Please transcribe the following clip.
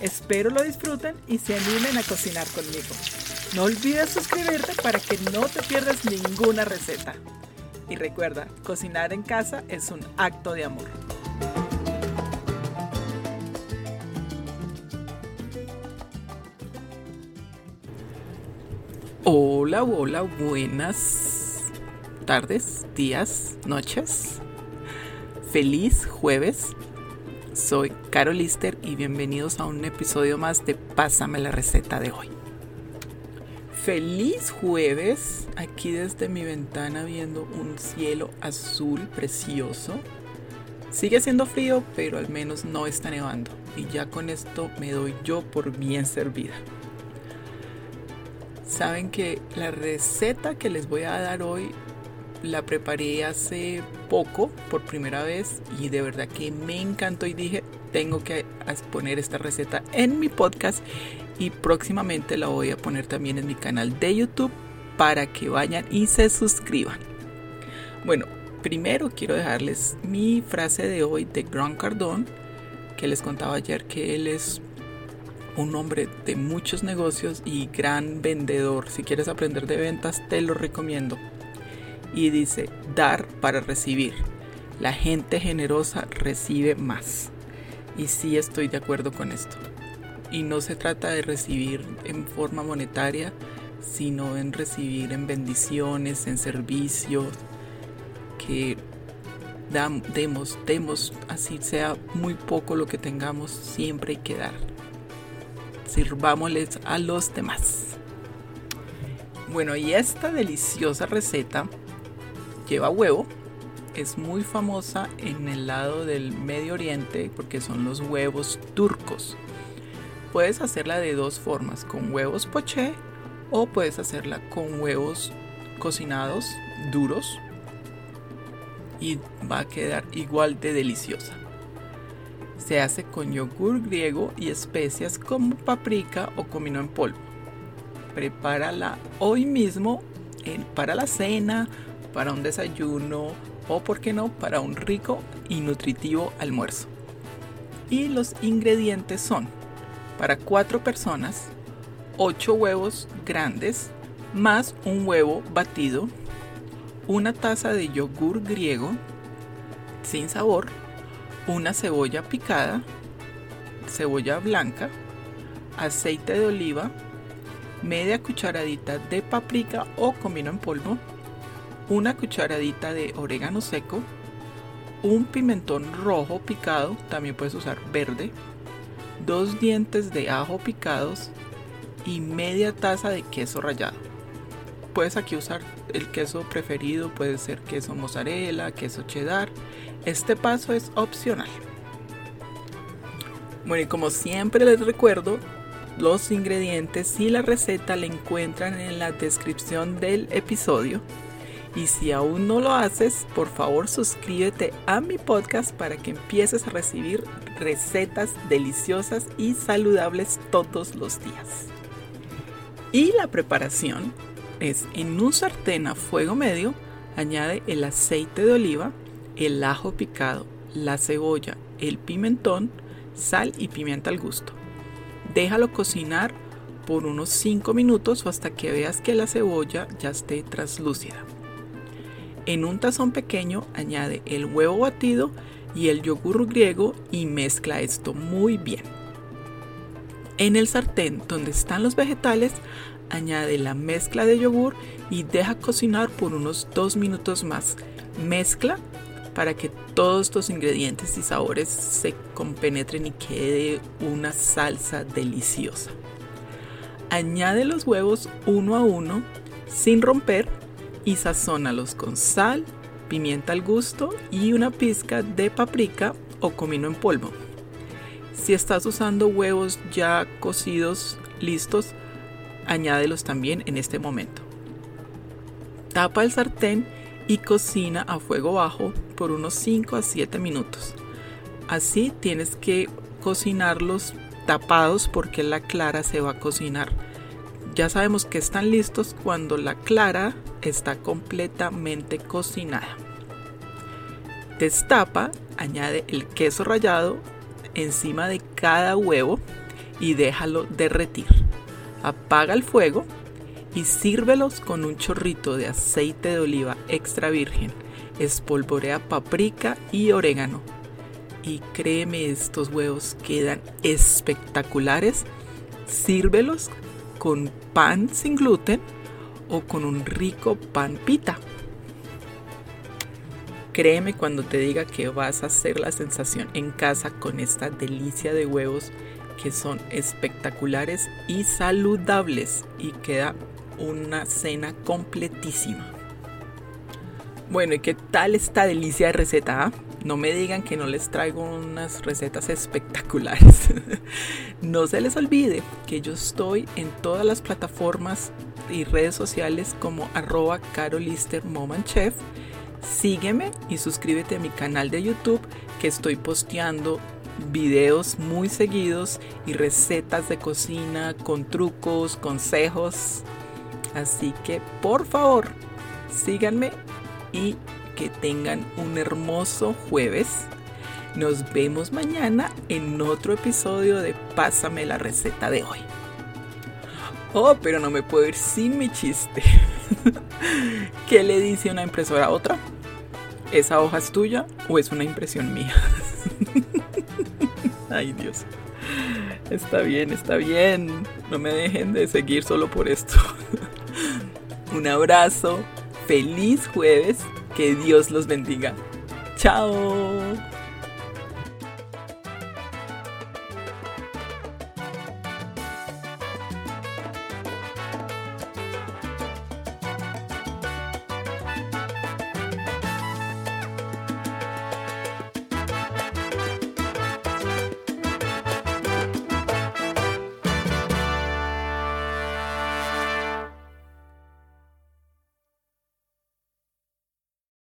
Espero lo disfruten y se animen a cocinar conmigo. No olvides suscribirte para que no te pierdas ninguna receta. Y recuerda, cocinar en casa es un acto de amor. Hola, hola, buenas tardes, días, noches. Feliz jueves. Soy Carol Lister y bienvenidos a un episodio más de Pásame la receta de hoy. Feliz jueves, aquí desde mi ventana viendo un cielo azul precioso. Sigue siendo frío, pero al menos no está nevando. Y ya con esto me doy yo por bien servida. Saben que la receta que les voy a dar hoy la preparé hace poco por primera vez y de verdad que me encantó y dije tengo que poner esta receta en mi podcast y próximamente la voy a poner también en mi canal de YouTube para que vayan y se suscriban. Bueno, primero quiero dejarles mi frase de hoy de Grant Cardone que les contaba ayer que él es un hombre de muchos negocios y gran vendedor. Si quieres aprender de ventas, te lo recomiendo. Y dice, dar para recibir. La gente generosa recibe más. Y sí estoy de acuerdo con esto. Y no se trata de recibir en forma monetaria, sino en recibir en bendiciones, en servicios, que demos, demos, así sea muy poco lo que tengamos, siempre hay que dar sirvámosles a los demás. Bueno, y esta deliciosa receta lleva huevo. Es muy famosa en el lado del Medio Oriente porque son los huevos turcos. Puedes hacerla de dos formas, con huevos poché o puedes hacerla con huevos cocinados duros y va a quedar igual de deliciosa. Se hace con yogur griego y especias como paprika o comino en polvo. Prepárala hoy mismo para la cena, para un desayuno o, por qué no, para un rico y nutritivo almuerzo. Y los ingredientes son para 4 personas 8 huevos grandes más un huevo batido, una taza de yogur griego sin sabor, una cebolla picada, cebolla blanca, aceite de oliva, media cucharadita de paprika o comino en polvo, una cucharadita de orégano seco, un pimentón rojo picado, también puedes usar verde, dos dientes de ajo picados y media taza de queso rallado. Puedes aquí usar el queso preferido, puede ser queso mozzarella, queso cheddar este paso es opcional. Bueno, y como siempre les recuerdo, los ingredientes y la receta la encuentran en la descripción del episodio. Y si aún no lo haces, por favor suscríbete a mi podcast para que empieces a recibir recetas deliciosas y saludables todos los días. Y la preparación es en un sartén a fuego medio, añade el aceite de oliva, el ajo picado, la cebolla, el pimentón, sal y pimienta al gusto. Déjalo cocinar por unos 5 minutos o hasta que veas que la cebolla ya esté translúcida. En un tazón pequeño añade el huevo batido y el yogur griego y mezcla esto muy bien. En el sartén donde están los vegetales añade la mezcla de yogur y deja cocinar por unos 2 minutos más. Mezcla para que todos estos ingredientes y sabores se compenetren y quede una salsa deliciosa. Añade los huevos uno a uno sin romper y sazónalos con sal, pimienta al gusto y una pizca de paprika o comino en polvo. Si estás usando huevos ya cocidos listos, añádelos también en este momento. Tapa el sartén y cocina a fuego bajo por unos 5 a 7 minutos. Así tienes que cocinarlos tapados porque la clara se va a cocinar. Ya sabemos que están listos cuando la clara está completamente cocinada. Destapa, añade el queso rallado encima de cada huevo y déjalo derretir. Apaga el fuego y sírvelos con un chorrito de aceite de oliva extra virgen. Espolvorea paprika y orégano. Y créeme, estos huevos quedan espectaculares. Sírvelos con pan sin gluten o con un rico pan pita. Créeme cuando te diga que vas a hacer la sensación en casa con esta delicia de huevos que son espectaculares y saludables y queda una cena completísima. Bueno, ¿y qué tal esta delicia de receta? Ah? No me digan que no les traigo unas recetas espectaculares. no se les olvide que yo estoy en todas las plataformas y redes sociales como arroba carolister chef Sígueme y suscríbete a mi canal de YouTube que estoy posteando videos muy seguidos y recetas de cocina con trucos, consejos. Así que por favor, síganme y que tengan un hermoso jueves. Nos vemos mañana en otro episodio de Pásame la receta de hoy. Oh, pero no me puedo ir sin mi chiste. ¿Qué le dice una impresora a otra? ¿Esa hoja es tuya o es una impresión mía? Ay Dios. Está bien, está bien. No me dejen de seguir solo por esto. Un abrazo. Feliz jueves. Que Dios los bendiga. Chao.